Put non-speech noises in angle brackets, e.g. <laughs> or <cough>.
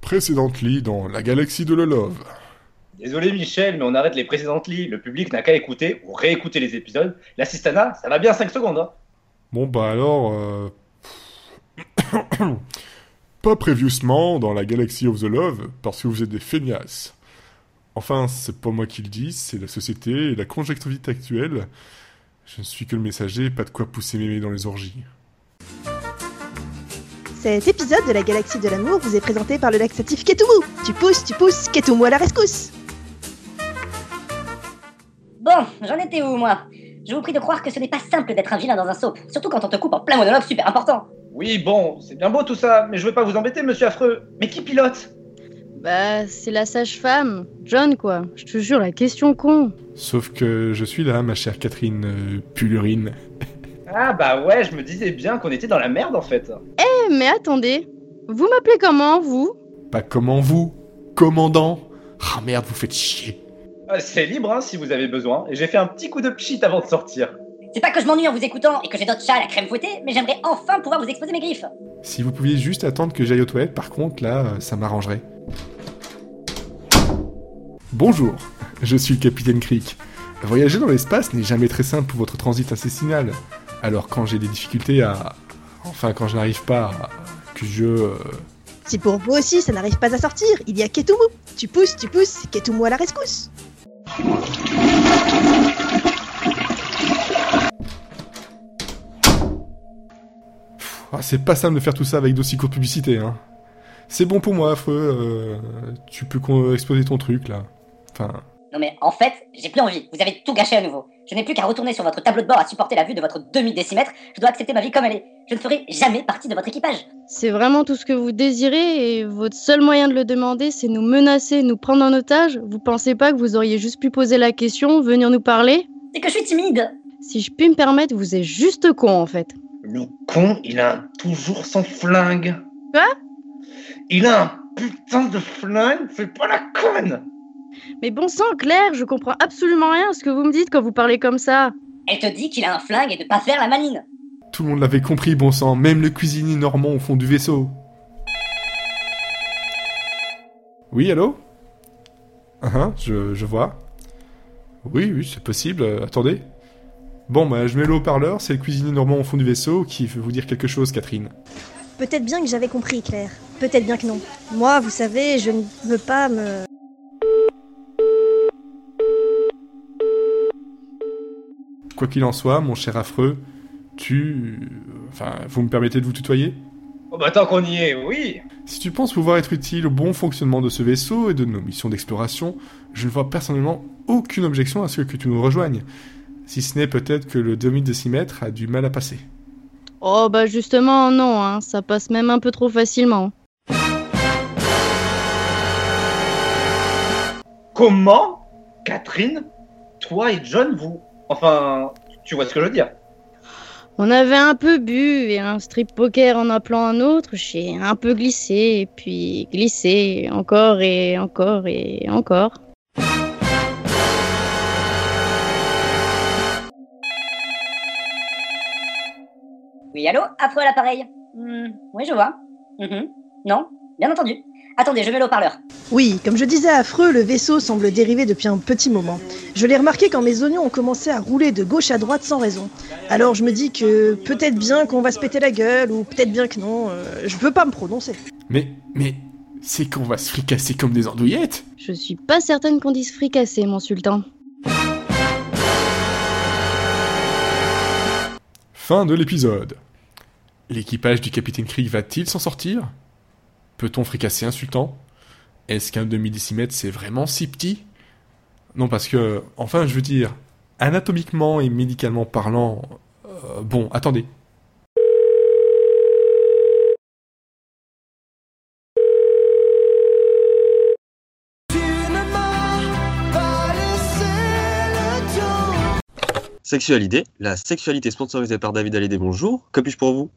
Précédently dans la galaxie de Lolov. Désolé Michel, mais on arrête les précédentes lits. Le public n'a qu'à écouter ou réécouter les épisodes. L'assistana, ça va bien 5 secondes. Hein. Bon bah alors... Euh... pas previously dans la galaxie of the Love, parce que vous êtes des feignasses. Enfin, c'est pas moi qui le dis, c'est la société et la conjonctivité actuelle. Je ne suis que le messager, pas de quoi pousser mémé dans les orgies. Cet épisode de la Galaxie de l'amour vous est présenté par le laxatif Ketumu. Tu pousses, tu pousses, Ketumu à la rescousse. Bon, j'en étais où moi? Je vous prie de croire que ce n'est pas simple d'être un vilain dans un soap, surtout quand on te coupe en plein monologue super important. Oui, bon, c'est bien beau tout ça, mais je veux pas vous embêter, monsieur affreux. Mais qui pilote? Bah, c'est la sage-femme, John quoi. Je te jure, la question con. Sauf que je suis là, ma chère Catherine euh, Pulurine. <laughs> Ah bah ouais, je me disais bien qu'on était dans la merde en fait. Eh, mais attendez. Vous m'appelez comment, vous? Pas comment vous, commandant. Ah merde, vous faites chier. Euh, c'est libre hein, si vous avez besoin, et j'ai fait un petit coup de pchit avant de sortir. C'est pas que je m'ennuie en vous écoutant et que j'ai d'autres chats à la crème fouettée, mais j'aimerais enfin pouvoir vous exposer mes griffes. Si vous pouviez juste attendre que j'aille aux toilettes, par contre, là, ça m'arrangerait. Bonjour, je suis le capitaine Creek. Voyager dans l'espace n'est jamais très simple pour votre transit intestinal. Alors quand j'ai des difficultés à... Enfin, quand je n'arrive pas à... que je... euh, Si pour vous aussi ça n'arrive pas à sortir, il y a Ketumu. Tu pousses, tu pousses, Ketumu à la rescousse. C'est pas simple de faire tout ça avec d'aussi courte publicité, hein. C'est bon pour moi, affreux. euh, tu peux con- exposer ton truc, là. Enfin... Non mais en fait, j'ai plus envie. Vous avez tout gâché à nouveau. Je n'ai plus qu'à retourner sur votre tableau de bord à supporter la vue de votre demi-décimètre. Je dois accepter ma vie comme elle est. Je ne ferai jamais partie de votre équipage. C'est vraiment tout ce que vous désirez et votre seul moyen de le demander, c'est nous menacer, nous prendre en otage Vous pensez pas que vous auriez juste pu poser la question, venir nous parler? C'est que je suis timide. Si je puis me permettre, vous êtes juste con en fait. Le con, il a toujours son flingue. Quoi? Il a un putain de flingue, fais pas la conne Mais bon sang, Claire, je comprends absolument rien à ce que vous me dites quand vous parlez comme ça. Elle te dit qu'il a un flingue et de pas faire la maline. Tout le monde l'avait compris, bon sang, même le cuisinier normand au fond du vaisseau. Oui, allô? Ah, ah, je, je vois. Oui, oui, c'est possible, euh, attendez. Bon, bah, je mets le haut-parleur, c'est le cuisinier normand au fond du vaisseau qui veut vous dire quelque chose, Catherine. Peut-être bien que j'avais compris, Claire. Peut-être bien que non. Moi, vous savez, je ne veux pas me... Quoi qu'il en soit, mon cher affreux, tu... Enfin, vous me permettez de vous tutoyer? Oh bah tant qu'on y est, oui Si tu penses pouvoir être utile au bon fonctionnement de ce vaisseau et de nos missions d'exploration, je ne vois personnellement aucune objection à ce que tu nous rejoignes. Si ce n'est peut-être que le demi-décimètre a du mal à passer. Oh bah justement non, hein, ça passe même un peu trop facilement. Comment Catherine Toi et John, vous... Enfin, tu vois ce que je veux dire? On avait un peu bu et un strip poker en appelant un autre, j'ai un peu glissé, et puis glissé, encore et encore et encore. Oui, allô? Affreux à l'appareil. Hmm, oui, je vois. Mhm. Non Bien entendu. Attendez, je mets le haut-parleur. Oui, comme je disais à Affreux, le vaisseau semble dériver depuis un petit moment. Je l'ai remarqué quand mes oignons ont commencé à rouler de gauche à droite sans raison. Alors je me dis que peut-être bien qu'on va se péter la gueule, ou peut-être bien que non. euh, je peux pas me prononcer. Mais, mais, c'est qu'on va se fricasser comme des andouillettes? Je suis pas certaine qu'on dise fricasser, mon sultan. Fin de l'épisode. L'équipage du capitaine Krieg va-t-il s'en sortir? Peut-on fricasser un sultan? Est-ce qu'un demi-décimètre c'est vraiment si petit? Non, parce que, enfin, je veux dire, anatomiquement et médicalement parlant. euh, bon, attendez. Sexualité, la sexualité sponsorisée par David Hallyday. Bonjour, que puis-je pour vous?